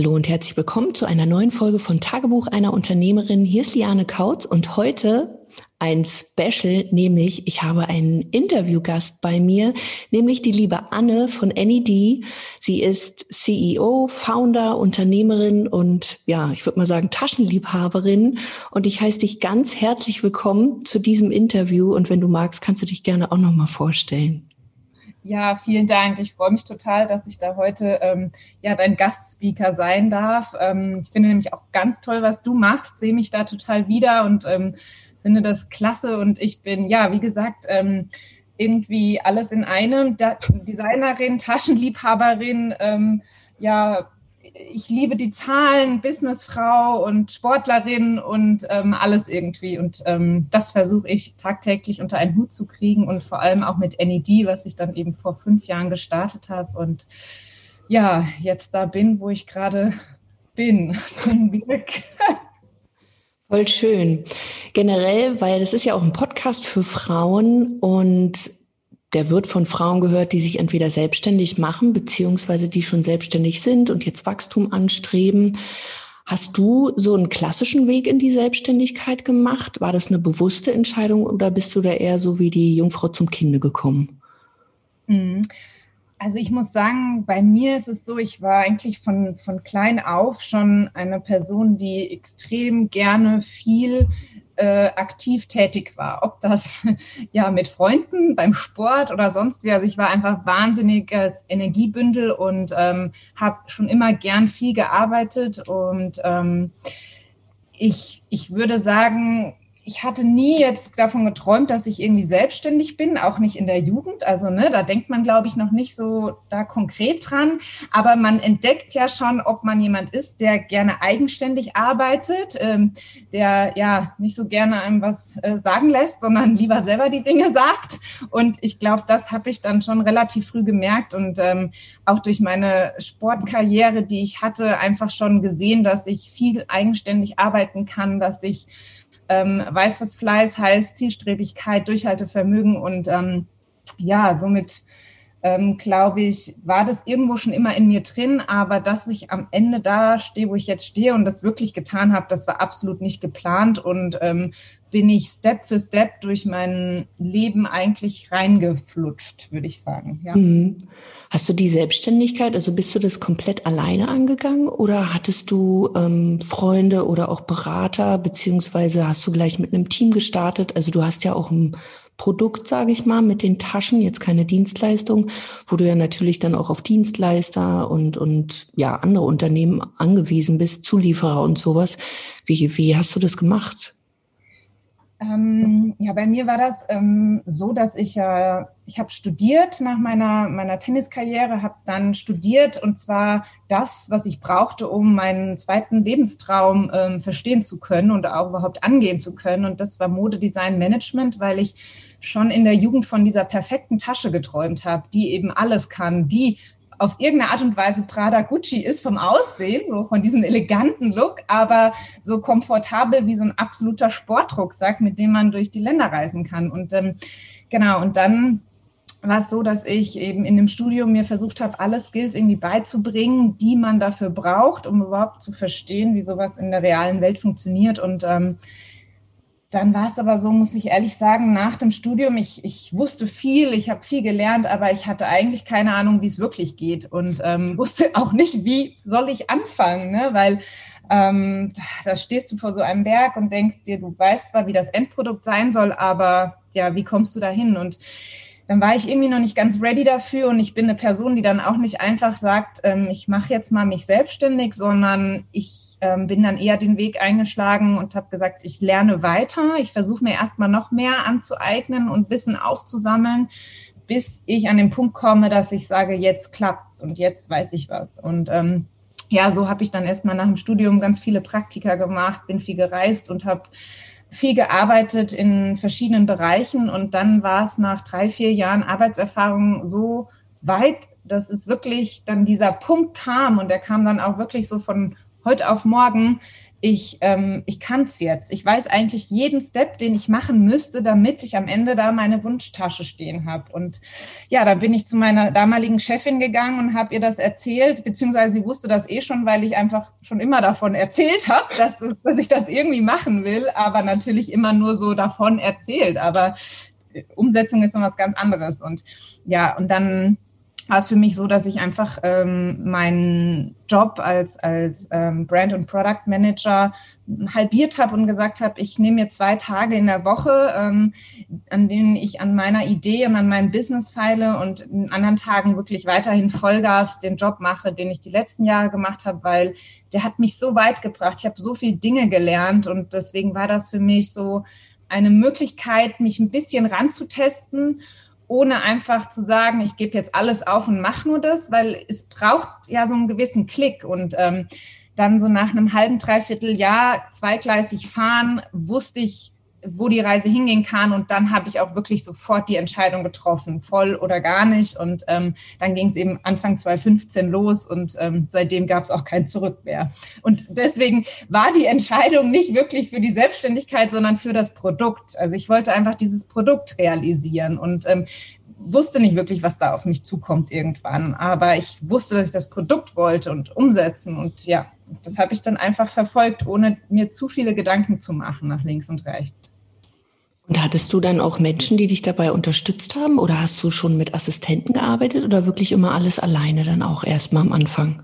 Hallo und herzlich willkommen zu einer neuen Folge von Tagebuch einer Unternehmerin. Hier ist Liane Kautz und heute ein Special, nämlich ich habe einen Interviewgast bei mir, nämlich die liebe Anne von NED. Sie ist CEO, Founder, Unternehmerin und ja, ich würde mal sagen Taschenliebhaberin. Und ich heiße dich ganz herzlich willkommen zu diesem Interview. Und wenn du magst, kannst du dich gerne auch noch mal vorstellen. Ja, vielen Dank. Ich freue mich total, dass ich da heute ähm, ja dein Gastspeaker sein darf. Ähm, ich finde nämlich auch ganz toll, was du machst, sehe mich da total wieder und ähm, finde das klasse. Und ich bin, ja, wie gesagt, ähm, irgendwie alles in einem. Da Designerin, Taschenliebhaberin, ähm, ja, ich liebe die Zahlen, Businessfrau und Sportlerin und ähm, alles irgendwie. Und ähm, das versuche ich tagtäglich unter einen Hut zu kriegen und vor allem auch mit NED, was ich dann eben vor fünf Jahren gestartet habe. Und ja, jetzt da bin, wo ich gerade bin, zum Glück. Voll schön. Generell, weil das ist ja auch ein Podcast für Frauen und der wird von Frauen gehört, die sich entweder selbstständig machen, beziehungsweise die schon selbstständig sind und jetzt Wachstum anstreben. Hast du so einen klassischen Weg in die Selbstständigkeit gemacht? War das eine bewusste Entscheidung oder bist du da eher so wie die Jungfrau zum Kinde gekommen? Mhm. Also ich muss sagen, bei mir ist es so, ich war eigentlich von, von klein auf schon eine Person, die extrem gerne viel äh, aktiv tätig war. Ob das ja mit Freunden beim Sport oder sonst wie. Also ich war einfach wahnsinniges Energiebündel und ähm, habe schon immer gern viel gearbeitet. Und ähm, ich, ich würde sagen, ich hatte nie jetzt davon geträumt, dass ich irgendwie selbstständig bin, auch nicht in der Jugend. Also, ne, da denkt man, glaube ich, noch nicht so da konkret dran. Aber man entdeckt ja schon, ob man jemand ist, der gerne eigenständig arbeitet, ähm, der ja nicht so gerne einem was äh, sagen lässt, sondern lieber selber die Dinge sagt. Und ich glaube, das habe ich dann schon relativ früh gemerkt und ähm, auch durch meine Sportkarriere, die ich hatte, einfach schon gesehen, dass ich viel eigenständig arbeiten kann, dass ich ähm, weiß, was Fleiß heißt, Zielstrebigkeit, Durchhaltevermögen und ähm, ja, somit ähm, glaube ich, war das irgendwo schon immer in mir drin, aber dass ich am Ende da stehe, wo ich jetzt stehe und das wirklich getan habe, das war absolut nicht geplant und ähm, bin ich Step für Step durch mein Leben eigentlich reingeflutscht, würde ich sagen. Ja. Mhm. Hast du die Selbstständigkeit, also bist du das komplett alleine angegangen oder hattest du ähm, Freunde oder auch Berater, beziehungsweise hast du gleich mit einem Team gestartet? Also du hast ja auch ein Produkt, sage ich mal, mit den Taschen, jetzt keine Dienstleistung, wo du ja natürlich dann auch auf Dienstleister und, und ja, andere Unternehmen angewiesen bist, Zulieferer und sowas. Wie, wie hast du das gemacht? Ähm, ja, bei mir war das ähm, so, dass ich ja, äh, ich habe studiert nach meiner, meiner Tenniskarriere, habe dann studiert und zwar das, was ich brauchte, um meinen zweiten Lebenstraum ähm, verstehen zu können und auch überhaupt angehen zu können. Und das war Modedesign Management, weil ich schon in der Jugend von dieser perfekten Tasche geträumt habe, die eben alles kann, die auf irgendeine Art und Weise Prada Gucci ist vom Aussehen, so von diesem eleganten Look, aber so komfortabel wie so ein absoluter Sportrucksack, mit dem man durch die Länder reisen kann. Und ähm, genau, und dann war es so, dass ich eben in dem Studium mir versucht habe, alle Skills irgendwie beizubringen, die man dafür braucht, um überhaupt zu verstehen, wie sowas in der realen Welt funktioniert. Und ähm, dann war es aber so, muss ich ehrlich sagen, nach dem Studium, ich, ich wusste viel, ich habe viel gelernt, aber ich hatte eigentlich keine Ahnung, wie es wirklich geht und ähm, wusste auch nicht, wie soll ich anfangen, ne? weil ähm, da, stehst du vor so einem Berg und denkst dir, du weißt zwar, wie das Endprodukt sein soll, aber ja, wie kommst du da hin? Und dann war ich irgendwie noch nicht ganz ready dafür und ich bin eine Person, die dann auch nicht einfach sagt, ähm, ich mache jetzt mal mich selbstständig, sondern ich ähm, bin dann eher den Weg eingeschlagen und habe gesagt, ich lerne weiter. Ich versuche mir erstmal noch mehr anzueignen und Wissen aufzusammeln, bis ich an den Punkt komme, dass ich sage, jetzt klappt's und jetzt weiß ich was. Und ähm, ja, so habe ich dann erstmal nach dem Studium ganz viele Praktika gemacht, bin viel gereist und habe viel gearbeitet in verschiedenen Bereichen. Und dann war es nach drei, vier Jahren Arbeitserfahrung so weit, dass es wirklich dann dieser Punkt kam und der kam dann auch wirklich so von heute auf morgen, ich, ähm, ich kann es jetzt. Ich weiß eigentlich jeden Step, den ich machen müsste, damit ich am Ende da meine Wunschtasche stehen habe. Und ja, da bin ich zu meiner damaligen Chefin gegangen und habe ihr das erzählt, beziehungsweise sie wusste das eh schon, weil ich einfach schon immer davon erzählt habe, dass, dass ich das irgendwie machen will, aber natürlich immer nur so davon erzählt. Aber Umsetzung ist noch was ganz anderes. Und ja, und dann war es für mich so, dass ich einfach ähm, meinen Job als, als ähm, Brand- und Product Manager halbiert habe und gesagt habe, ich nehme mir zwei Tage in der Woche, ähm, an denen ich an meiner Idee und an meinem Business feile und in anderen Tagen wirklich weiterhin Vollgas den Job mache, den ich die letzten Jahre gemacht habe, weil der hat mich so weit gebracht. Ich habe so viele Dinge gelernt und deswegen war das für mich so eine Möglichkeit, mich ein bisschen ranzutesten ohne einfach zu sagen, ich gebe jetzt alles auf und mache nur das, weil es braucht ja so einen gewissen Klick. Und ähm, dann so nach einem halben, dreiviertel Jahr zweigleisig fahren, wusste ich, wo die Reise hingehen kann. Und dann habe ich auch wirklich sofort die Entscheidung getroffen, voll oder gar nicht. Und ähm, dann ging es eben Anfang 2015 los und ähm, seitdem gab es auch kein Zurück mehr. Und deswegen war die Entscheidung nicht wirklich für die Selbstständigkeit, sondern für das Produkt. Also ich wollte einfach dieses Produkt realisieren und ähm, wusste nicht wirklich, was da auf mich zukommt irgendwann. Aber ich wusste, dass ich das Produkt wollte und umsetzen. Und ja, das habe ich dann einfach verfolgt, ohne mir zu viele Gedanken zu machen nach links und rechts. Und hattest du dann auch Menschen, die dich dabei unterstützt haben? Oder hast du schon mit Assistenten gearbeitet oder wirklich immer alles alleine dann auch erstmal am Anfang?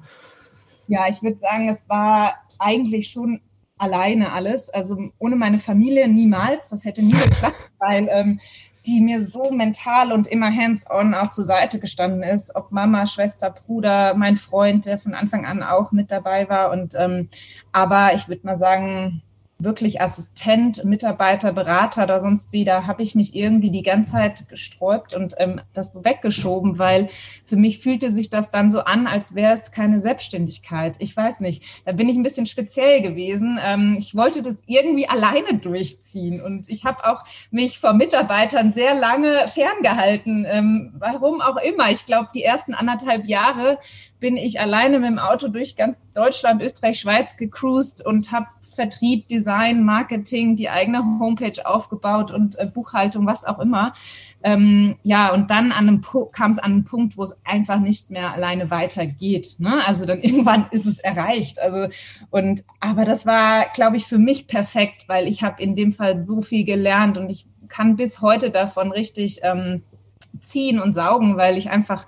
Ja, ich würde sagen, es war eigentlich schon alleine alles. Also ohne meine Familie niemals. Das hätte nie geklappt, weil ähm, die mir so mental und immer hands-on auch zur Seite gestanden ist, ob Mama, Schwester, Bruder, mein Freund, der von Anfang an auch mit dabei war. Und ähm, aber ich würde mal sagen, wirklich Assistent, Mitarbeiter, Berater oder sonst wie, da habe ich mich irgendwie die ganze Zeit gesträubt und ähm, das so weggeschoben, weil für mich fühlte sich das dann so an, als wäre es keine Selbstständigkeit. Ich weiß nicht, da bin ich ein bisschen speziell gewesen. Ähm, ich wollte das irgendwie alleine durchziehen und ich habe auch mich vor Mitarbeitern sehr lange ferngehalten, ähm, warum auch immer. Ich glaube, die ersten anderthalb Jahre bin ich alleine mit dem Auto durch ganz Deutschland, Österreich, Schweiz gecruised und habe Vertrieb, Design, Marketing, die eigene Homepage aufgebaut und äh, Buchhaltung, was auch immer. Ähm, ja, und dann kam es an einen Punkt, wo es einfach nicht mehr alleine weitergeht. Ne? Also dann irgendwann ist es erreicht. Also und aber das war, glaube ich, für mich perfekt, weil ich habe in dem Fall so viel gelernt und ich kann bis heute davon richtig ähm, ziehen und saugen, weil ich einfach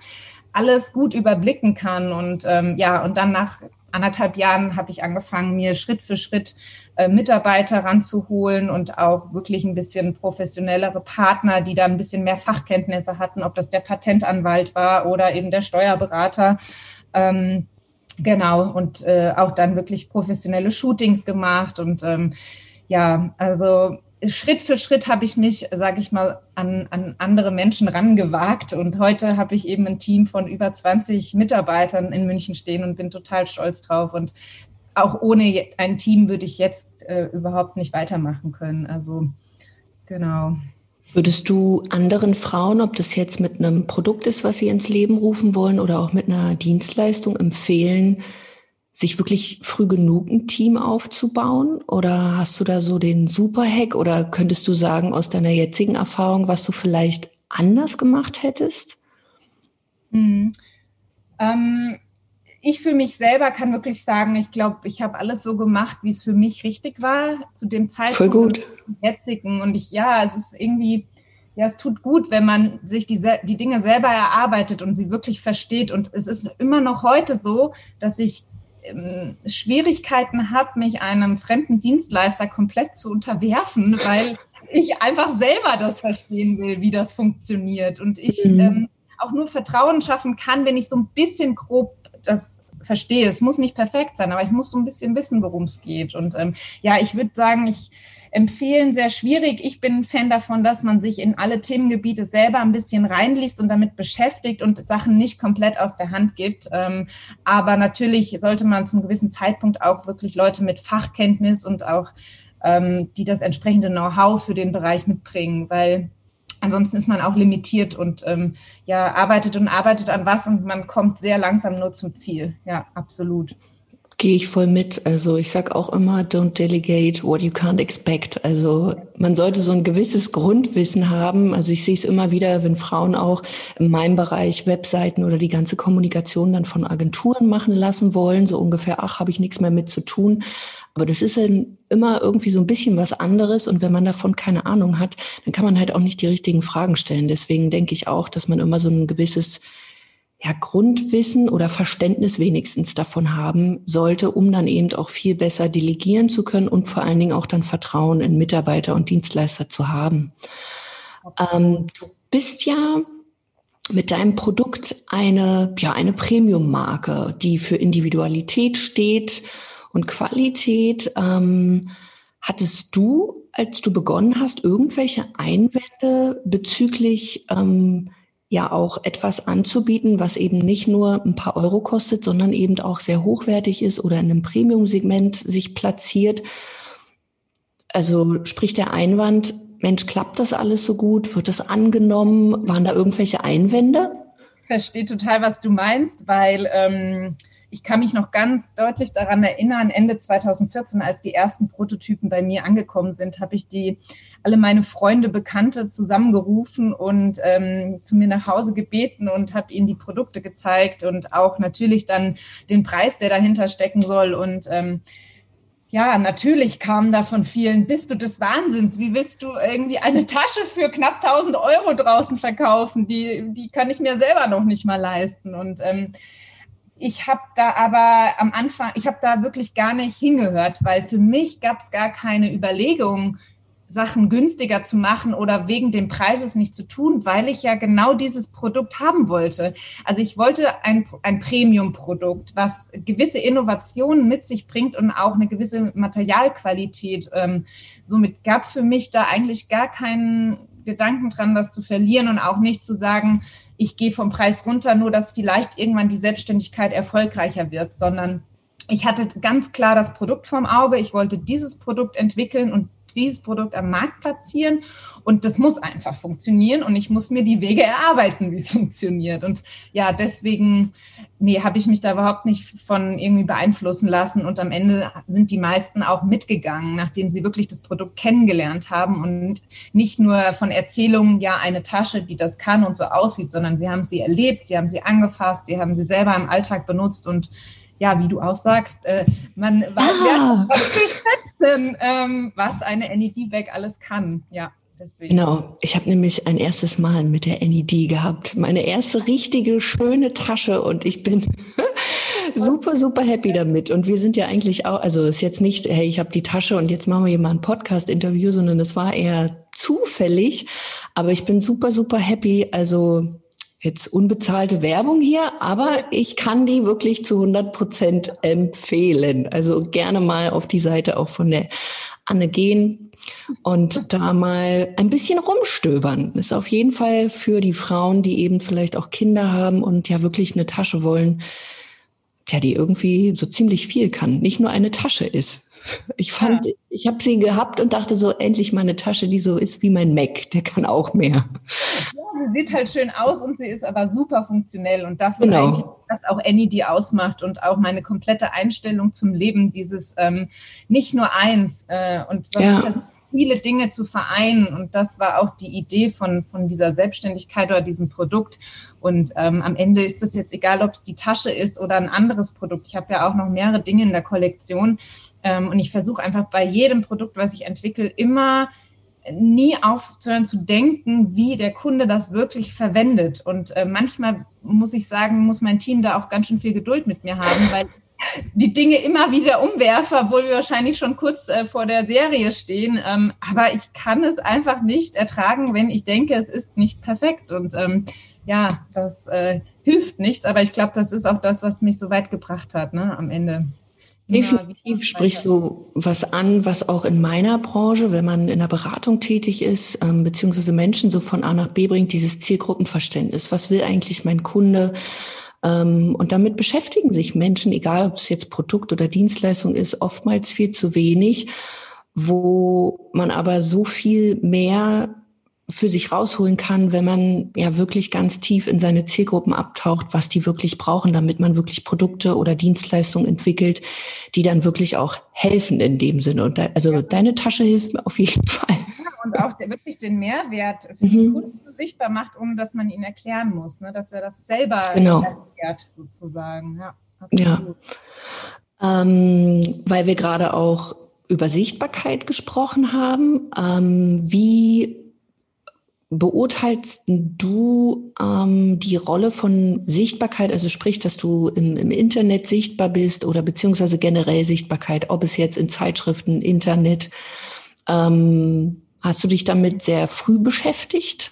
alles gut überblicken kann und ähm, ja und dann nach anderthalb Jahren habe ich angefangen, mir Schritt für Schritt äh, Mitarbeiter ranzuholen und auch wirklich ein bisschen professionellere Partner, die da ein bisschen mehr Fachkenntnisse hatten, ob das der Patentanwalt war oder eben der Steuerberater. Ähm, genau, und äh, auch dann wirklich professionelle Shootings gemacht und ähm, ja, also Schritt für Schritt habe ich mich, sage ich mal, an, an andere Menschen rangewagt. Und heute habe ich eben ein Team von über 20 Mitarbeitern in München stehen und bin total stolz drauf. Und auch ohne ein Team würde ich jetzt äh, überhaupt nicht weitermachen können. Also genau. Würdest du anderen Frauen, ob das jetzt mit einem Produkt ist, was sie ins Leben rufen wollen oder auch mit einer Dienstleistung empfehlen, sich wirklich früh genug ein Team aufzubauen? Oder hast du da so den Superhack oder könntest du sagen aus deiner jetzigen Erfahrung, was du vielleicht anders gemacht hättest? Mhm. Ähm, ich für mich selber kann wirklich sagen, ich glaube, ich habe alles so gemacht, wie es für mich richtig war zu dem Zeitpunkt. Voll gut. Jetzigen. Und ich, ja, es ist irgendwie, ja, es tut gut, wenn man sich die, die Dinge selber erarbeitet und sie wirklich versteht. Und es ist immer noch heute so, dass ich ähm, Schwierigkeiten habe, mich einem fremden Dienstleister komplett zu unterwerfen, weil ich einfach selber das verstehen will, wie das funktioniert. Und ich mhm. ähm, auch nur Vertrauen schaffen kann, wenn ich so ein bisschen grob das verstehe. Es muss nicht perfekt sein, aber ich muss so ein bisschen wissen, worum es geht. Und ähm, ja, ich würde sagen, ich empfehlen, sehr schwierig. Ich bin ein Fan davon, dass man sich in alle Themengebiete selber ein bisschen reinliest und damit beschäftigt und Sachen nicht komplett aus der Hand gibt. Ähm, aber natürlich sollte man zum gewissen Zeitpunkt auch wirklich Leute mit Fachkenntnis und auch ähm, die das entsprechende Know-how für den Bereich mitbringen, weil Ansonsten ist man auch limitiert und ähm, ja, arbeitet und arbeitet an was und man kommt sehr langsam nur zum Ziel. Ja, absolut. Gehe ich voll mit. Also ich sag auch immer, don't delegate what you can't expect. Also man sollte so ein gewisses Grundwissen haben. Also ich sehe es immer wieder, wenn Frauen auch in meinem Bereich Webseiten oder die ganze Kommunikation dann von Agenturen machen lassen wollen, so ungefähr, ach, habe ich nichts mehr mit zu tun. Aber das ist dann immer irgendwie so ein bisschen was anderes. Und wenn man davon keine Ahnung hat, dann kann man halt auch nicht die richtigen Fragen stellen. Deswegen denke ich auch, dass man immer so ein gewisses ja, Grundwissen oder Verständnis wenigstens davon haben sollte, um dann eben auch viel besser delegieren zu können und vor allen Dingen auch dann Vertrauen in Mitarbeiter und Dienstleister zu haben. Ähm, du bist ja mit deinem Produkt eine, ja, eine Premium-Marke, die für Individualität steht und Qualität. Ähm, hattest du, als du begonnen hast, irgendwelche Einwände bezüglich ähm, ja auch etwas anzubieten, was eben nicht nur ein paar Euro kostet, sondern eben auch sehr hochwertig ist oder in einem Premium-Segment sich platziert. Also sprich der Einwand, Mensch, klappt das alles so gut? Wird das angenommen? Waren da irgendwelche Einwände? Ich verstehe total, was du meinst, weil ähm, ich kann mich noch ganz deutlich daran erinnern, Ende 2014, als die ersten Prototypen bei mir angekommen sind, habe ich die alle meine Freunde, Bekannte zusammengerufen und ähm, zu mir nach Hause gebeten und habe ihnen die Produkte gezeigt und auch natürlich dann den Preis, der dahinter stecken soll. Und ähm, ja, natürlich kamen da von vielen, bist du des Wahnsinns? Wie willst du irgendwie eine Tasche für knapp 1000 Euro draußen verkaufen? Die, die kann ich mir selber noch nicht mal leisten. Und ähm, ich habe da aber am Anfang, ich habe da wirklich gar nicht hingehört, weil für mich gab es gar keine Überlegung, Sachen günstiger zu machen oder wegen dem Preises nicht zu tun, weil ich ja genau dieses Produkt haben wollte. Also ich wollte ein, ein Premium-Produkt, was gewisse Innovationen mit sich bringt und auch eine gewisse Materialqualität. Ähm, somit gab für mich da eigentlich gar keinen Gedanken dran, was zu verlieren und auch nicht zu sagen, ich gehe vom Preis runter, nur dass vielleicht irgendwann die Selbstständigkeit erfolgreicher wird, sondern ich hatte ganz klar das Produkt vorm Auge. Ich wollte dieses Produkt entwickeln und dieses Produkt am Markt platzieren und das muss einfach funktionieren und ich muss mir die Wege erarbeiten, wie es funktioniert. Und ja, deswegen, nee, habe ich mich da überhaupt nicht von irgendwie beeinflussen lassen und am Ende sind die meisten auch mitgegangen, nachdem sie wirklich das Produkt kennengelernt haben und nicht nur von Erzählungen, ja, eine Tasche, die das kann und so aussieht, sondern sie haben sie erlebt, sie haben sie angefasst, sie haben sie selber im Alltag benutzt und ja, wie du auch sagst, äh, man ah. weiß schätzen, ähm, was eine NED-Bag alles kann. Ja. Deswegen. Genau, ich habe nämlich ein erstes Mal mit der NED gehabt. Meine erste richtige schöne Tasche und ich bin super, super happy damit. Und wir sind ja eigentlich auch, also es ist jetzt nicht, hey, ich habe die Tasche und jetzt machen wir hier mal ein Podcast-Interview, sondern es war eher zufällig. Aber ich bin super, super happy. Also jetzt unbezahlte Werbung hier, aber ich kann die wirklich zu 100 Prozent empfehlen. Also gerne mal auf die Seite auch von der Anne gehen und da mal ein bisschen rumstöbern. Ist auf jeden Fall für die Frauen, die eben vielleicht auch Kinder haben und ja wirklich eine Tasche wollen, ja, die irgendwie so ziemlich viel kann, nicht nur eine Tasche ist. Ich fand, ja. ich habe sie gehabt und dachte so, endlich mal eine Tasche, die so ist wie mein Mac, der kann auch mehr. Ja, sie sieht halt schön aus und sie ist aber super funktionell und das genau. ist eigentlich, was auch Annie die ausmacht und auch meine komplette Einstellung zum Leben, dieses ähm, nicht nur eins äh, und sondern ja. viele Dinge zu vereinen und das war auch die Idee von, von dieser Selbstständigkeit oder diesem Produkt und ähm, am Ende ist es jetzt egal, ob es die Tasche ist oder ein anderes Produkt. Ich habe ja auch noch mehrere Dinge in der Kollektion ähm, und ich versuche einfach bei jedem Produkt, was ich entwickle, immer nie aufzuhören zu denken, wie der Kunde das wirklich verwendet. Und äh, manchmal muss ich sagen, muss mein Team da auch ganz schön viel Geduld mit mir haben, weil die Dinge immer wieder umwerfe, obwohl wir wahrscheinlich schon kurz äh, vor der Serie stehen. Ähm, aber ich kann es einfach nicht ertragen, wenn ich denke, es ist nicht perfekt. Und ähm, ja, das äh, hilft nichts. Aber ich glaube, das ist auch das, was mich so weit gebracht hat ne, am Ende. Definitiv sprichst du was an, was auch in meiner Branche, wenn man in der Beratung tätig ist, ähm, beziehungsweise Menschen so von A nach B bringt, dieses Zielgruppenverständnis. Was will eigentlich mein Kunde? Ähm, und damit beschäftigen sich Menschen, egal ob es jetzt Produkt oder Dienstleistung ist, oftmals viel zu wenig, wo man aber so viel mehr für sich rausholen kann, wenn man ja wirklich ganz tief in seine Zielgruppen abtaucht, was die wirklich brauchen, damit man wirklich Produkte oder Dienstleistungen entwickelt, die dann wirklich auch helfen in dem Sinne. Und da, also deine Tasche hilft mir auf jeden Fall. Ja, und auch der, wirklich den Mehrwert für mhm. den Kunden sichtbar macht, ohne dass man ihn erklären muss, ne? dass er das selber genau. erklärt sozusagen. Ja, ja. Ähm, weil wir gerade auch über Sichtbarkeit gesprochen haben. Ähm, wie beurteilst du ähm, die Rolle von Sichtbarkeit, also sprich, dass du im, im, Internet sichtbar bist oder beziehungsweise generell Sichtbarkeit, ob es jetzt in Zeitschriften, Internet, ähm, hast du dich damit sehr früh beschäftigt?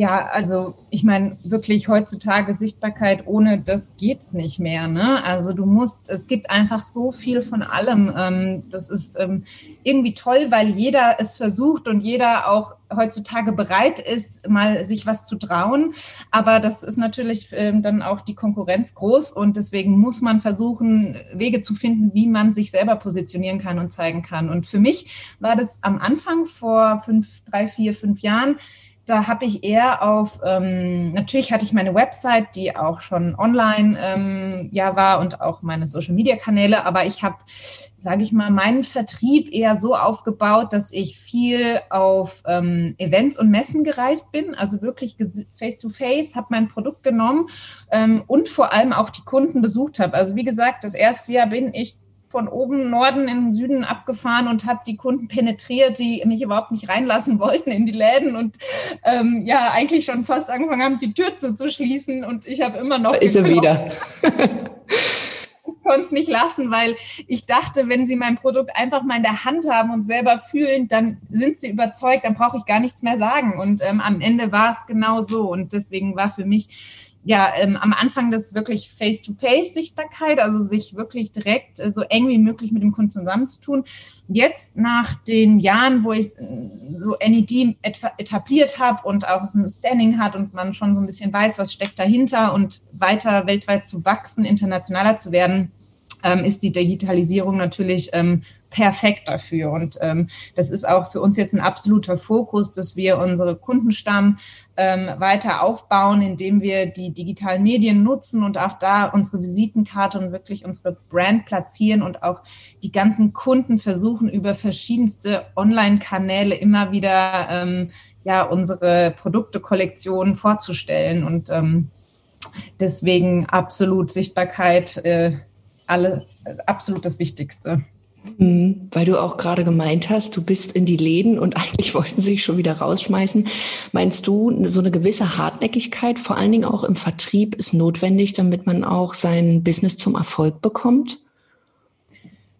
Ja, also ich meine, wirklich heutzutage Sichtbarkeit ohne das geht's nicht mehr. Ne? Also du musst, es gibt einfach so viel von allem. Ähm, das ist ähm, irgendwie toll, weil jeder es versucht und jeder auch heutzutage bereit ist, mal sich was zu trauen. Aber das ist natürlich ähm, dann auch die Konkurrenz groß und deswegen muss man versuchen, Wege zu finden, wie man sich selber positionieren kann und zeigen kann. Und für mich war das am Anfang vor fünf, drei, vier, fünf Jahren da habe ich eher auf, ähm, natürlich hatte ich meine Website, die auch schon online ähm, ja war und auch meine Social-Media-Kanäle, aber ich habe, sage ich mal, meinen Vertrieb eher so aufgebaut, dass ich viel auf ähm, Events und Messen gereist bin, also wirklich face-to-face, habe mein Produkt genommen ähm, und vor allem auch die Kunden besucht habe. Also wie gesagt, das erste Jahr bin ich von oben Norden in den Süden abgefahren und habe die Kunden penetriert, die mich überhaupt nicht reinlassen wollten in die Läden und ähm, ja, eigentlich schon fast angefangen haben, die Tür zuzuschließen und ich habe immer noch... Ist er wieder. ich konnte es nicht lassen, weil ich dachte, wenn sie mein Produkt einfach mal in der Hand haben und selber fühlen, dann sind sie überzeugt, dann brauche ich gar nichts mehr sagen. Und ähm, am Ende war es genau so. Und deswegen war für mich ja, ähm, am Anfang das wirklich Face-to-Face-Sichtbarkeit, also sich wirklich direkt äh, so eng wie möglich mit dem Kunden zusammenzutun. Jetzt nach den Jahren, wo ich äh, so NED etabliert habe und auch ein Standing hat und man schon so ein bisschen weiß, was steckt dahinter und weiter weltweit zu wachsen, internationaler zu werden, ähm, ist die Digitalisierung natürlich ähm, perfekt dafür. Und ähm, das ist auch für uns jetzt ein absoluter Fokus, dass wir unsere Kundenstamm ähm, weiter aufbauen, indem wir die digitalen Medien nutzen und auch da unsere Visitenkarte und wirklich unsere Brand platzieren und auch die ganzen Kunden versuchen, über verschiedenste Online-Kanäle immer wieder ähm, ja, unsere Produktekollektionen vorzustellen. Und ähm, deswegen absolut Sichtbarkeit. Äh, alle absolut das Wichtigste. Mhm, weil du auch gerade gemeint hast, du bist in die Läden und eigentlich wollten sie sich schon wieder rausschmeißen. Meinst du, so eine gewisse Hartnäckigkeit, vor allen Dingen auch im Vertrieb, ist notwendig, damit man auch sein Business zum Erfolg bekommt?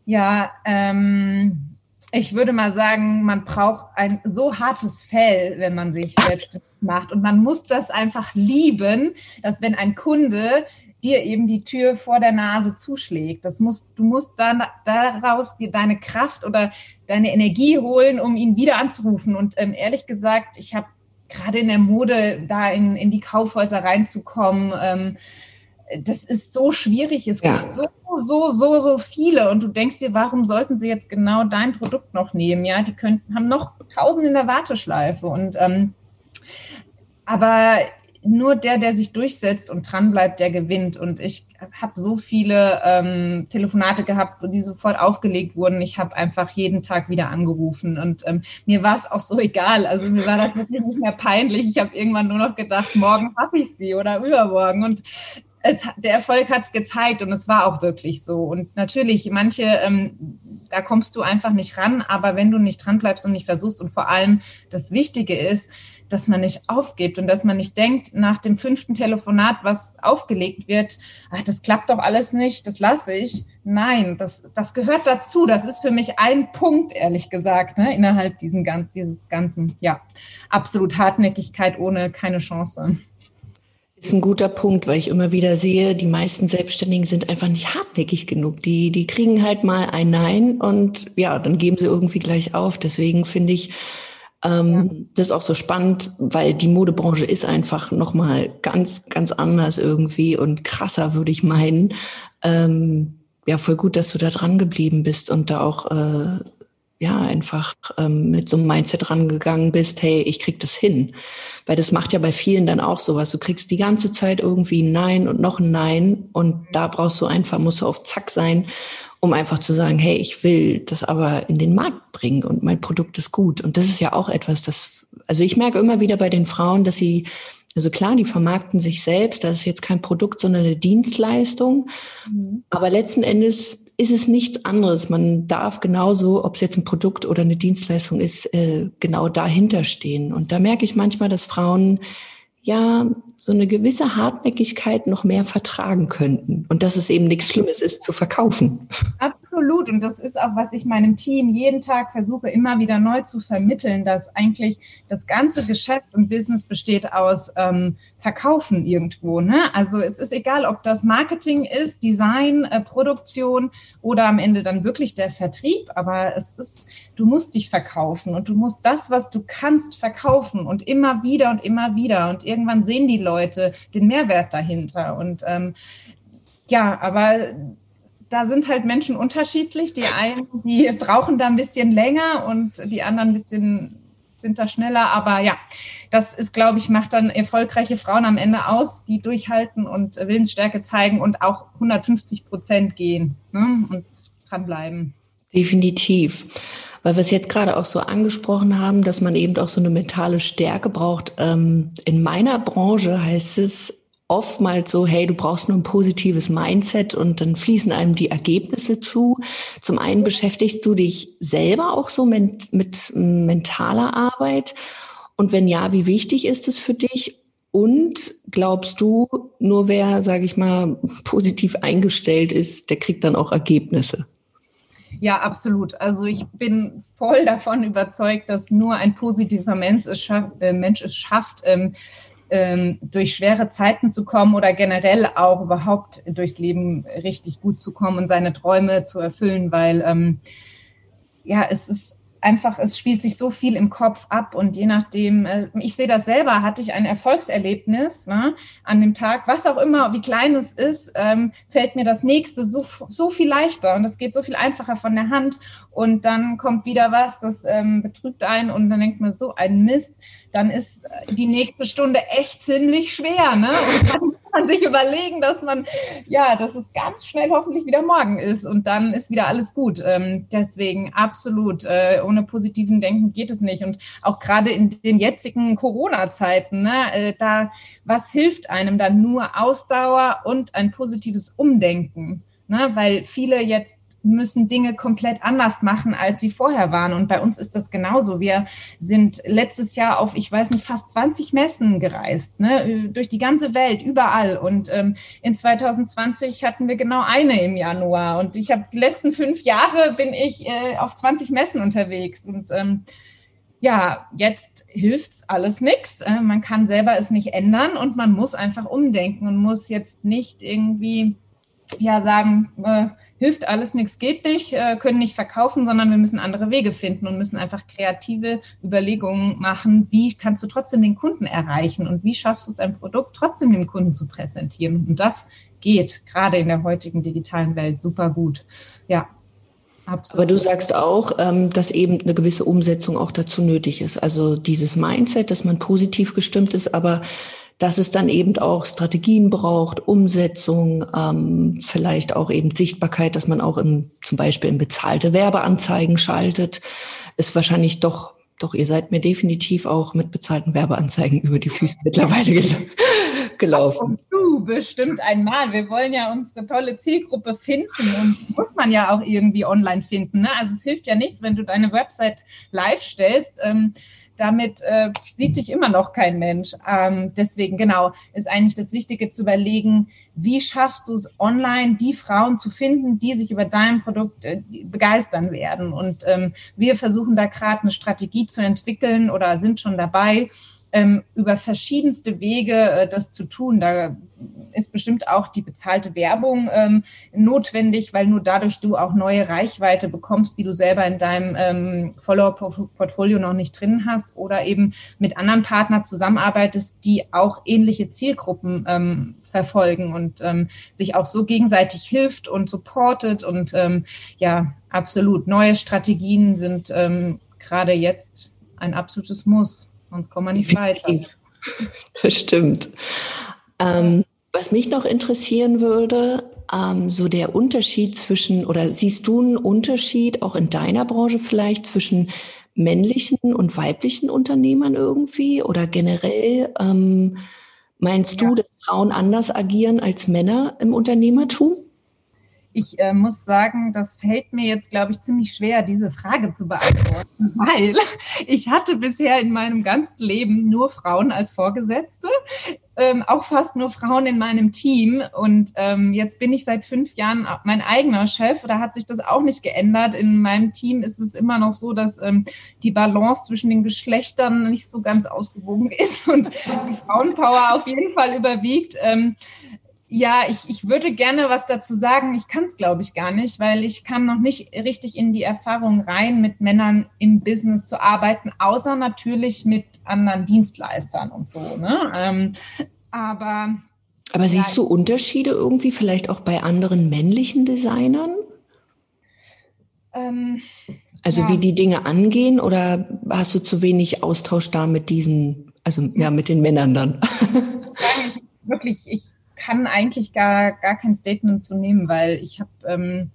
Ja, ähm, ich würde mal sagen, man braucht ein so hartes Fell, wenn man sich selbstständig macht. Und man muss das einfach lieben, dass wenn ein Kunde dir eben die Tür vor der Nase zuschlägt. Das musst, du musst dann daraus dir deine Kraft oder deine Energie holen, um ihn wieder anzurufen. Und ähm, ehrlich gesagt, ich habe gerade in der Mode da in, in die Kaufhäuser reinzukommen, ähm, das ist so schwierig. Es ja. gibt so, so, so, so viele. Und du denkst dir, warum sollten sie jetzt genau dein Produkt noch nehmen? Ja, die könnten, haben noch tausend in der Warteschleife. Und ähm, aber nur der, der sich durchsetzt und dranbleibt, der gewinnt. Und ich habe so viele ähm, Telefonate gehabt, die sofort aufgelegt wurden. Ich habe einfach jeden Tag wieder angerufen und ähm, mir war es auch so egal. Also mir war das wirklich nicht mehr peinlich. Ich habe irgendwann nur noch gedacht, morgen habe ich sie oder übermorgen. Und es, der Erfolg hat es gezeigt und es war auch wirklich so. Und natürlich, manche, ähm, da kommst du einfach nicht ran, aber wenn du nicht dranbleibst und nicht versuchst und vor allem das Wichtige ist, dass man nicht aufgibt und dass man nicht denkt, nach dem fünften Telefonat, was aufgelegt wird, ach, das klappt doch alles nicht, das lasse ich. Nein, das, das gehört dazu. Das ist für mich ein Punkt, ehrlich gesagt, ne, innerhalb diesen, dieses ganzen, ja, absolut Hartnäckigkeit ohne keine Chance. Ist ein guter Punkt, weil ich immer wieder sehe, die meisten Selbstständigen sind einfach nicht hartnäckig genug. Die, die kriegen halt mal ein Nein und ja, dann geben sie irgendwie gleich auf. Deswegen finde ich, ähm, ja. Das ist auch so spannend, weil die Modebranche ist einfach nochmal ganz, ganz anders irgendwie und krasser, würde ich meinen. Ähm, ja, voll gut, dass du da dran geblieben bist und da auch äh, ja einfach ähm, mit so einem Mindset rangegangen bist, hey, ich krieg das hin. Weil das macht ja bei vielen dann auch sowas. Du kriegst die ganze Zeit irgendwie ein Nein und noch ein Nein und da brauchst du einfach, musst du auf Zack sein, um einfach zu sagen, hey, ich will das aber in den Markt bringen und mein Produkt ist gut. Und das ist ja auch etwas, das, also ich merke immer wieder bei den Frauen, dass sie also klar, die vermarkten sich selbst, das ist jetzt kein Produkt, sondern eine Dienstleistung. Mhm. Aber letzten Endes ist es nichts anderes. Man darf genauso, ob es jetzt ein Produkt oder eine Dienstleistung ist, äh, genau dahinter stehen. Und da merke ich manchmal, dass Frauen ja so eine gewisse Hartnäckigkeit noch mehr vertragen könnten und dass es eben nichts Schlimmes ist zu verkaufen. Absolut und das ist auch, was ich meinem Team jeden Tag versuche immer wieder neu zu vermitteln, dass eigentlich das ganze Geschäft und Business besteht aus ähm, Verkaufen irgendwo. Ne? Also es ist egal, ob das Marketing ist, Design, äh, Produktion oder am Ende dann wirklich der Vertrieb, aber es ist, du musst dich verkaufen und du musst das, was du kannst, verkaufen und immer wieder und immer wieder und irgendwann sehen die Leute den Mehrwert dahinter. Und ähm, ja, aber da sind halt Menschen unterschiedlich. Die einen, die brauchen da ein bisschen länger und die anderen ein bisschen sind da schneller. Aber ja, das ist, glaube ich, macht dann erfolgreiche Frauen am Ende aus, die durchhalten und Willensstärke zeigen und auch 150 Prozent gehen ne? und dranbleiben. Definitiv weil wir es jetzt gerade auch so angesprochen haben, dass man eben auch so eine mentale Stärke braucht. Ähm, in meiner Branche heißt es oftmals so, hey, du brauchst nur ein positives Mindset und dann fließen einem die Ergebnisse zu. Zum einen beschäftigst du dich selber auch so mit, mit mentaler Arbeit. Und wenn ja, wie wichtig ist es für dich? Und glaubst du, nur wer, sage ich mal, positiv eingestellt ist, der kriegt dann auch Ergebnisse? Ja, absolut. Also ich bin voll davon überzeugt, dass nur ein positiver Mensch es schafft, äh, Mensch es schafft ähm, durch schwere Zeiten zu kommen oder generell auch überhaupt durchs Leben richtig gut zu kommen und seine Träume zu erfüllen, weil ähm, ja, es ist einfach, es spielt sich so viel im Kopf ab und je nachdem, äh, ich sehe das selber, hatte ich ein Erfolgserlebnis ne, an dem Tag, was auch immer, wie klein es ist, ähm, fällt mir das nächste so, so viel leichter und es geht so viel einfacher von der Hand und dann kommt wieder was, das ähm, betrügt einen und dann denkt man so ein Mist, dann ist die nächste Stunde echt ziemlich schwer. Ne? Und dann man sich überlegen, dass man, ja, dass es ganz schnell hoffentlich wieder morgen ist und dann ist wieder alles gut. Ähm, deswegen absolut, äh, ohne positiven Denken geht es nicht. Und auch gerade in den jetzigen Corona-Zeiten, ne, äh, da, was hilft einem dann nur Ausdauer und ein positives Umdenken? Ne, weil viele jetzt müssen Dinge komplett anders machen, als sie vorher waren. Und bei uns ist das genauso. Wir sind letztes Jahr auf, ich weiß nicht, fast 20 Messen gereist, ne? durch die ganze Welt, überall. Und ähm, in 2020 hatten wir genau eine im Januar. Und ich habe die letzten fünf Jahre bin ich äh, auf 20 Messen unterwegs. Und ähm, ja, jetzt hilft's alles nichts. Äh, man kann selber es nicht ändern und man muss einfach umdenken und muss jetzt nicht irgendwie ja sagen, äh, hilft alles nichts, geht nicht, äh, können nicht verkaufen, sondern wir müssen andere Wege finden und müssen einfach kreative Überlegungen machen, wie kannst du trotzdem den Kunden erreichen und wie schaffst du es, ein Produkt trotzdem dem Kunden zu präsentieren. Und das geht gerade in der heutigen digitalen Welt super gut. Ja. Absolut. Aber du sagst auch, ähm, dass eben eine gewisse Umsetzung auch dazu nötig ist. Also dieses Mindset, dass man positiv gestimmt ist, aber dass es dann eben auch Strategien braucht, Umsetzung, ähm, vielleicht auch eben Sichtbarkeit, dass man auch in, zum Beispiel in bezahlte Werbeanzeigen schaltet, ist wahrscheinlich doch, doch ihr seid mir definitiv auch mit bezahlten Werbeanzeigen über die Füße mittlerweile gel gelaufen. Du bestimmt einmal. Wir wollen ja unsere tolle Zielgruppe finden und muss man ja auch irgendwie online finden. Ne? Also es hilft ja nichts, wenn du deine Website live stellst. Ähm, damit äh, sieht dich immer noch kein Mensch. Ähm, deswegen, genau, ist eigentlich das Wichtige zu überlegen, wie schaffst du es online, die Frauen zu finden, die sich über dein Produkt äh, begeistern werden. Und ähm, wir versuchen da gerade eine Strategie zu entwickeln oder sind schon dabei, ähm, über verschiedenste Wege äh, das zu tun. Da ist bestimmt auch die bezahlte Werbung ähm, notwendig, weil nur dadurch du auch neue Reichweite bekommst, die du selber in deinem ähm, Follower-Portfolio noch nicht drin hast oder eben mit anderen Partnern zusammenarbeitest, die auch ähnliche Zielgruppen ähm, verfolgen und ähm, sich auch so gegenseitig hilft und supportet und ähm, ja, absolut. Neue Strategien sind ähm, gerade jetzt ein absolutes Muss, sonst kommen wir nicht weiter. Das stimmt. Ähm, was mich noch interessieren würde, ähm, so der Unterschied zwischen, oder siehst du einen Unterschied auch in deiner Branche vielleicht zwischen männlichen und weiblichen Unternehmern irgendwie oder generell? Ähm, meinst ja. du, dass Frauen anders agieren als Männer im Unternehmertum? Ich äh, muss sagen, das fällt mir jetzt, glaube ich, ziemlich schwer, diese Frage zu beantworten, weil ich hatte bisher in meinem ganzen Leben nur Frauen als Vorgesetzte, ähm, auch fast nur Frauen in meinem Team. Und ähm, jetzt bin ich seit fünf Jahren mein eigener Chef. Da hat sich das auch nicht geändert. In meinem Team ist es immer noch so, dass ähm, die Balance zwischen den Geschlechtern nicht so ganz ausgewogen ist und die Frauenpower auf jeden Fall überwiegt. Ja, ich, ich würde gerne was dazu sagen. Ich kann es, glaube ich, gar nicht, weil ich kam noch nicht richtig in die Erfahrung rein, mit Männern im Business zu arbeiten, außer natürlich mit anderen Dienstleistern und so. Ne? Ähm, aber aber siehst du Unterschiede irgendwie vielleicht auch bei anderen männlichen Designern? Ähm, also ja. wie die Dinge angehen oder hast du zu wenig Austausch da mit diesen, also ja, mit den Männern dann? Wirklich, ich kann eigentlich gar, gar kein Statement zu nehmen, weil ich habe ähm,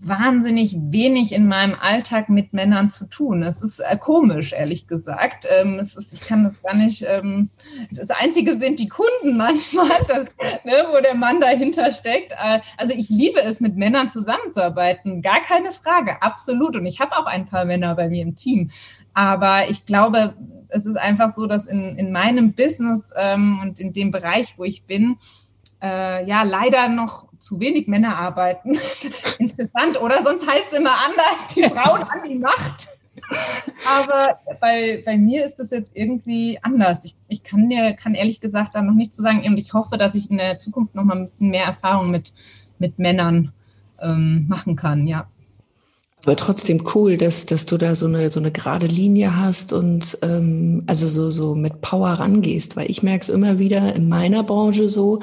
wahnsinnig wenig in meinem Alltag mit Männern zu tun. Es ist äh, komisch, ehrlich gesagt. Ähm, es ist, ich kann das gar nicht. Ähm, das Einzige sind die Kunden manchmal, das, ne, wo der Mann dahinter steckt. Äh, also ich liebe es, mit Männern zusammenzuarbeiten. Gar keine Frage, absolut. Und ich habe auch ein paar Männer bei mir im Team. Aber ich glaube, es ist einfach so, dass in, in meinem Business ähm, und in dem Bereich, wo ich bin, äh, ja leider noch zu wenig Männer arbeiten. Interessant, oder? Sonst heißt es immer anders, die Frauen an die Macht. Aber bei, bei mir ist das jetzt irgendwie anders. Ich, ich kann dir, kann ehrlich gesagt da noch nichts zu sagen. Und ich hoffe, dass ich in der Zukunft noch mal ein bisschen mehr Erfahrung mit, mit Männern ähm, machen kann, ja. Aber trotzdem cool, dass, dass du da so eine, so eine gerade Linie hast und ähm, also so, so mit Power rangehst, weil ich merke es immer wieder in meiner Branche so,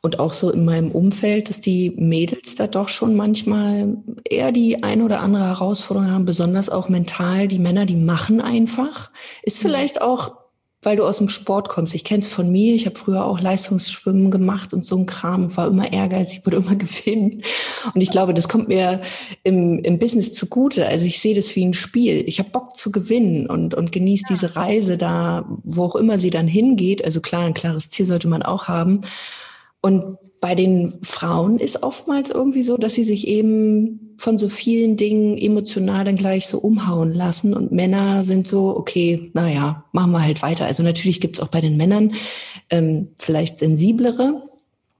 und auch so in meinem Umfeld, dass die Mädels da doch schon manchmal eher die ein oder andere Herausforderung haben, besonders auch mental. Die Männer, die machen einfach. Ist mhm. vielleicht auch, weil du aus dem Sport kommst. Ich kenne es von mir. Ich habe früher auch Leistungsschwimmen gemacht und so ein Kram. War immer ehrgeizig, wurde immer gewinnen. Und ich glaube, das kommt mir im, im Business zugute. Also ich sehe das wie ein Spiel. Ich habe Bock zu gewinnen und, und genieße ja. diese Reise da, wo auch immer sie dann hingeht. Also klar, ein klares Ziel sollte man auch haben. Und bei den Frauen ist oftmals irgendwie so, dass sie sich eben von so vielen Dingen emotional dann gleich so umhauen lassen. Und Männer sind so, okay, naja, machen wir halt weiter. Also natürlich gibt es auch bei den Männern ähm, vielleicht sensiblere.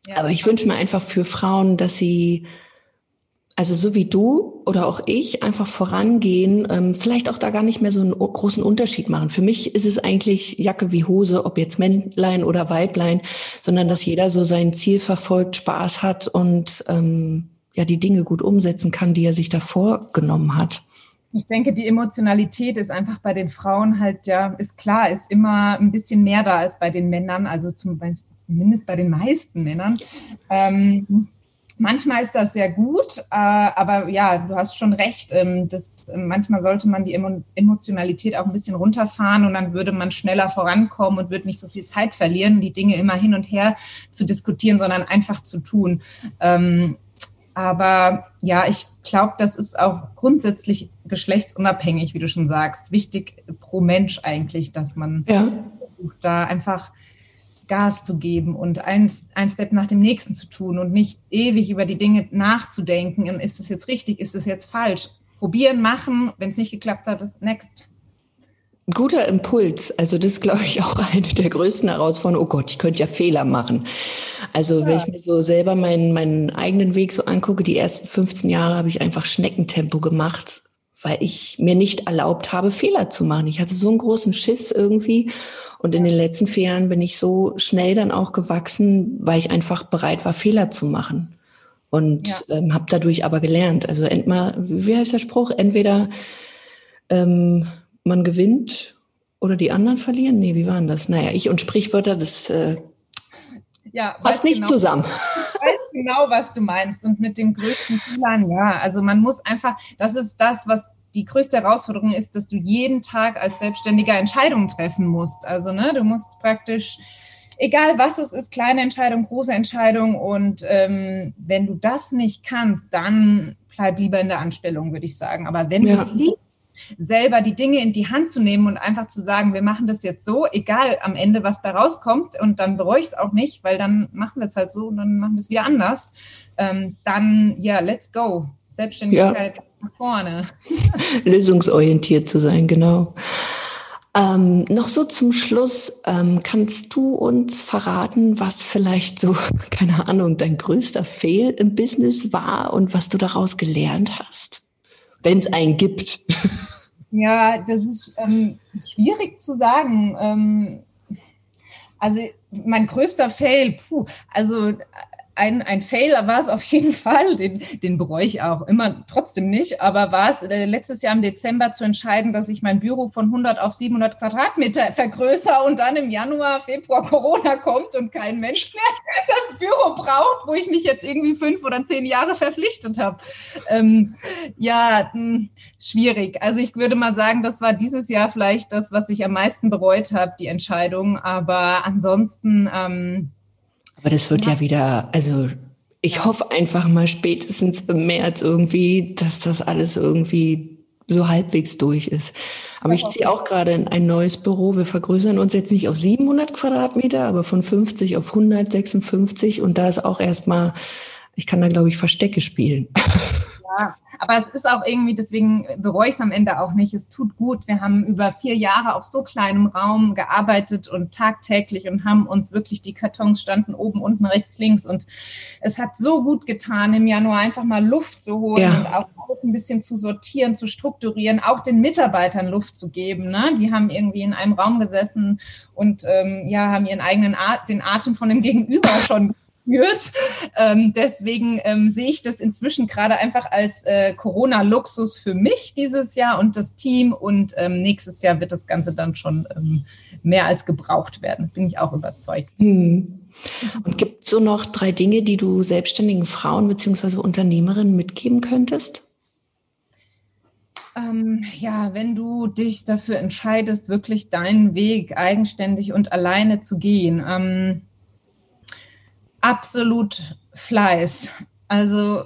Ja, aber ich wünsche mir einfach für Frauen, dass sie also so wie du oder auch ich einfach vorangehen, ähm, vielleicht auch da gar nicht mehr so einen großen Unterschied machen. Für mich ist es eigentlich Jacke wie Hose, ob jetzt Männlein oder Weiblein, sondern dass jeder so sein Ziel verfolgt, Spaß hat und ähm, ja die Dinge gut umsetzen kann, die er sich davor genommen hat. Ich denke, die Emotionalität ist einfach bei den Frauen halt, ja, ist klar, ist immer ein bisschen mehr da als bei den Männern, also zum, zumindest bei den meisten Männern. Ähm, Manchmal ist das sehr gut, äh, aber ja, du hast schon recht. Ähm, das, äh, manchmal sollte man die Emotionalität auch ein bisschen runterfahren und dann würde man schneller vorankommen und würde nicht so viel Zeit verlieren, die Dinge immer hin und her zu diskutieren, sondern einfach zu tun. Ähm, aber ja, ich glaube, das ist auch grundsätzlich geschlechtsunabhängig, wie du schon sagst. Wichtig pro Mensch eigentlich, dass man ja. da einfach Gas zu geben und ein, ein Step nach dem nächsten zu tun und nicht ewig über die Dinge nachzudenken. Und ist das jetzt richtig? Ist das jetzt falsch? Probieren, machen. Wenn es nicht geklappt hat, ist next. Guter Impuls. Also das glaube ich auch eine der größten Herausforderungen. Oh Gott, ich könnte ja Fehler machen. Also ja. wenn ich mir so selber meinen, meinen eigenen Weg so angucke, die ersten 15 Jahre habe ich einfach Schneckentempo gemacht weil ich mir nicht erlaubt habe, Fehler zu machen. Ich hatte so einen großen Schiss irgendwie. Und in den letzten vier Jahren bin ich so schnell dann auch gewachsen, weil ich einfach bereit war, Fehler zu machen. Und ja. ähm, habe dadurch aber gelernt. Also entweder, wie heißt der Spruch? Entweder ähm, man gewinnt oder die anderen verlieren. Nee, wie waren das? Naja, ich und Sprichwörter, das äh, ja, passt nicht genau, zusammen. Ich weiß genau, was du meinst. Und mit dem größten Fehlern, ja, also man muss einfach, das ist das, was die größte Herausforderung ist, dass du jeden Tag als Selbstständiger Entscheidungen treffen musst. Also, ne, du musst praktisch, egal was es ist, kleine Entscheidung, große Entscheidung. Und ähm, wenn du das nicht kannst, dann bleib lieber in der Anstellung, würde ich sagen. Aber wenn ja. du es liebst, selber die Dinge in die Hand zu nehmen und einfach zu sagen, wir machen das jetzt so, egal am Ende, was da rauskommt, und dann bereue ich es auch nicht, weil dann machen wir es halt so und dann machen wir es wieder anders, ähm, dann ja, let's go. Selbstständigkeit ja. Nach vorne. Lösungsorientiert zu sein, genau. Ähm, noch so zum Schluss, ähm, kannst du uns verraten, was vielleicht so, keine Ahnung, dein größter Fehl im Business war und was du daraus gelernt hast? wenn es einen gibt? Ja, das ist ähm, schwierig zu sagen. Ähm, also mein größter Fail, puh, also ein, ein Fail war es auf jeden Fall, den, den bereue ich auch immer trotzdem nicht, aber war es äh, letztes Jahr im Dezember zu entscheiden, dass ich mein Büro von 100 auf 700 Quadratmeter vergrößere und dann im Januar, Februar Corona kommt und kein Mensch mehr das Büro braucht, wo ich mich jetzt irgendwie fünf oder zehn Jahre verpflichtet habe. Ähm, ja, mh, hm, schwierig. Also ich würde mal sagen, das war dieses Jahr vielleicht das, was ich am meisten bereut habe, die Entscheidung, aber ansonsten... Ähm, aber das wird ja, ja wieder, also ich hoffe einfach mal spätestens im März irgendwie, dass das alles irgendwie so halbwegs durch ist. Aber ich ziehe auch gerade in ein neues Büro. Wir vergrößern uns jetzt nicht auf 700 Quadratmeter, aber von 50 auf 156 und da ist auch erstmal, ich kann da glaube ich Verstecke spielen. Ja, aber es ist auch irgendwie, deswegen bereue ich es am Ende auch nicht. Es tut gut. Wir haben über vier Jahre auf so kleinem Raum gearbeitet und tagtäglich und haben uns wirklich, die Kartons standen oben, unten, rechts, links. Und es hat so gut getan, im Januar einfach mal Luft zu holen ja. und auch alles ein bisschen zu sortieren, zu strukturieren, auch den Mitarbeitern Luft zu geben. Ne? Die haben irgendwie in einem Raum gesessen und ähm, ja, haben ihren eigenen At den Atem von dem Gegenüber schon führt. Ähm, deswegen ähm, sehe ich das inzwischen gerade einfach als äh, Corona-Luxus für mich dieses Jahr und das Team. Und ähm, nächstes Jahr wird das Ganze dann schon ähm, mehr als gebraucht werden. Bin ich auch überzeugt. Hm. Und gibt es so noch drei Dinge, die du selbstständigen Frauen bzw. Unternehmerinnen mitgeben könntest? Ähm, ja, wenn du dich dafür entscheidest, wirklich deinen Weg eigenständig und alleine zu gehen, ähm, absolut Fleiß. Also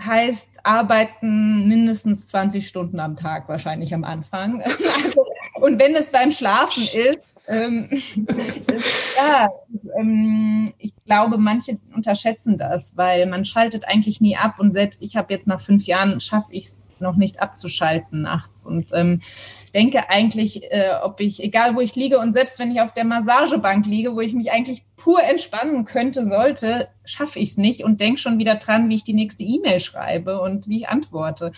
heißt arbeiten mindestens 20 Stunden am Tag wahrscheinlich am Anfang. Also, und wenn es beim Schlafen ist, ähm, ist ja, ähm, ich glaube, manche unterschätzen das, weil man schaltet eigentlich nie ab und selbst ich habe jetzt nach fünf Jahren schaffe ich es noch nicht abzuschalten nachts und ähm, denke eigentlich, äh, ob ich, egal wo ich liege und selbst wenn ich auf der Massagebank liege, wo ich mich eigentlich pur entspannen könnte, sollte, schaffe ich es nicht und denke schon wieder dran, wie ich die nächste E-Mail schreibe und wie ich antworte.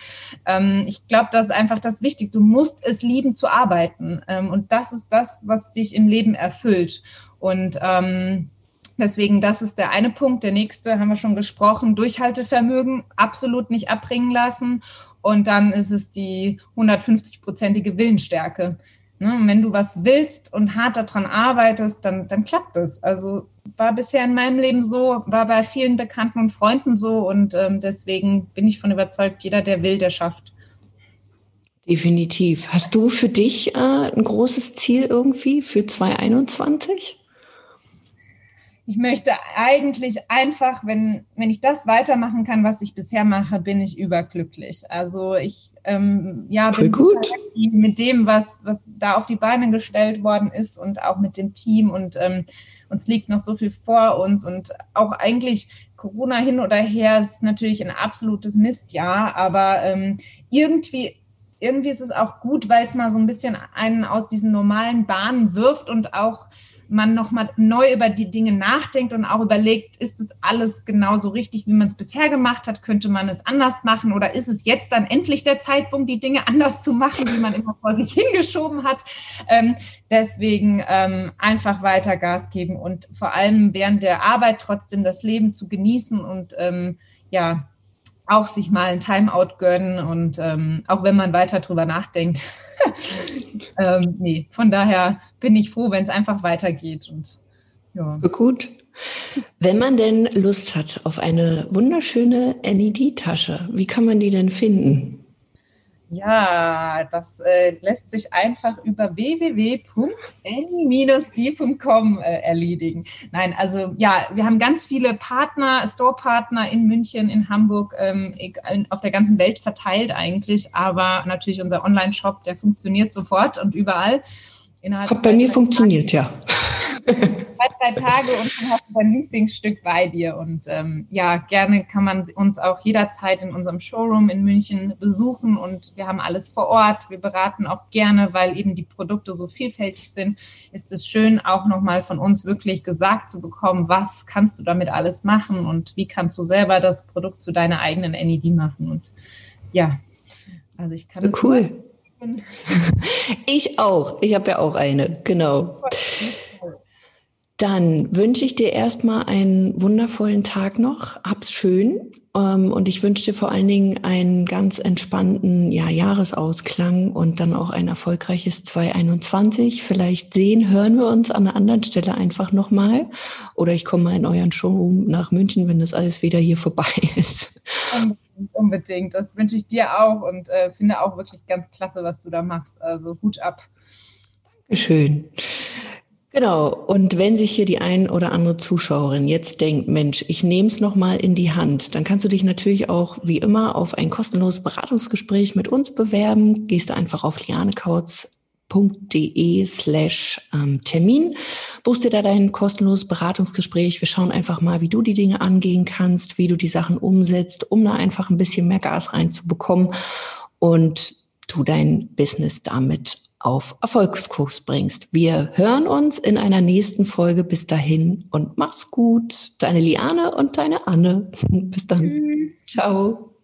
Ähm, ich glaube, das ist einfach das Wichtigste. Du musst es lieben zu arbeiten ähm, und das ist das, was dich im Leben erfüllt. Und ähm, Deswegen, das ist der eine Punkt. Der nächste haben wir schon gesprochen. Durchhaltevermögen absolut nicht abbringen lassen und dann ist es die 150-prozentige Willensstärke. Ne? Wenn du was willst und hart daran arbeitest, dann, dann klappt es. Also war bisher in meinem Leben so, war bei vielen Bekannten und Freunden so und ähm, deswegen bin ich von überzeugt, jeder, der will, der schafft. Definitiv. Hast du für dich äh, ein großes Ziel irgendwie für 2021? Ich möchte eigentlich einfach, wenn, wenn ich das weitermachen kann, was ich bisher mache, bin ich überglücklich. Also ich ähm, ja, Voll bin gut. mit dem, was, was da auf die Beine gestellt worden ist und auch mit dem Team und ähm, uns liegt noch so viel vor uns und auch eigentlich Corona hin oder her ist natürlich ein absolutes Mistjahr, aber ähm, irgendwie irgendwie ist es auch gut, weil es mal so ein bisschen einen aus diesen normalen Bahnen wirft und auch man nochmal neu über die Dinge nachdenkt und auch überlegt, ist es alles genauso richtig, wie man es bisher gemacht hat? Könnte man es anders machen? Oder ist es jetzt dann endlich der Zeitpunkt, die Dinge anders zu machen, wie man immer vor sich hingeschoben hat? Ähm, deswegen ähm, einfach weiter Gas geben und vor allem während der Arbeit trotzdem das Leben zu genießen und ähm, ja, auch sich mal ein Timeout gönnen und ähm, auch wenn man weiter drüber nachdenkt. ähm, nee, von daher bin ich froh, wenn es einfach weitergeht. Und, ja. Gut. Wenn man denn Lust hat auf eine wunderschöne LED-Tasche, wie kann man die denn finden? Ja, das äh, lässt sich einfach über www.any-d.com äh, erledigen. Nein, also ja, wir haben ganz viele Partner, Store-Partner in München, in Hamburg, ähm, auf der ganzen Welt verteilt eigentlich, aber natürlich unser Online-Shop, der funktioniert sofort und überall. Hat bei mir funktioniert, ja zwei, drei Tage und dann hast du dein Lieblingsstück bei dir. Und ähm, ja, gerne kann man uns auch jederzeit in unserem Showroom in München besuchen und wir haben alles vor Ort. Wir beraten auch gerne, weil eben die Produkte so vielfältig sind. Ist es schön, auch nochmal von uns wirklich gesagt zu bekommen, was kannst du damit alles machen und wie kannst du selber das Produkt zu deiner eigenen NED machen. Und ja, also ich kann Cool. Ich auch. Ich habe ja auch eine, genau. Dann wünsche ich dir erstmal einen wundervollen Tag noch. Hab's schön. Ähm, und ich wünsche dir vor allen Dingen einen ganz entspannten ja, Jahresausklang und dann auch ein erfolgreiches 2021. Vielleicht sehen, hören wir uns an einer anderen Stelle einfach nochmal. Oder ich komme mal in euren Showroom nach München, wenn das alles wieder hier vorbei ist. Unbedingt. Das wünsche ich dir auch und äh, finde auch wirklich ganz klasse, was du da machst. Also Hut ab. Schön. Genau. Und wenn sich hier die ein oder andere Zuschauerin jetzt denkt, Mensch, ich nehme es nochmal in die Hand, dann kannst du dich natürlich auch wie immer auf ein kostenloses Beratungsgespräch mit uns bewerben. Gehst du einfach auf lianekautz.de slash ähm, Termin, buchst dir da dein kostenloses Beratungsgespräch. Wir schauen einfach mal, wie du die Dinge angehen kannst, wie du die Sachen umsetzt, um da einfach ein bisschen mehr Gas reinzubekommen und du dein Business damit auf Erfolgskurs bringst. Wir hören uns in einer nächsten Folge. Bis dahin und mach's gut. Deine Liane und deine Anne. Bis dann. Tschüss. Ciao.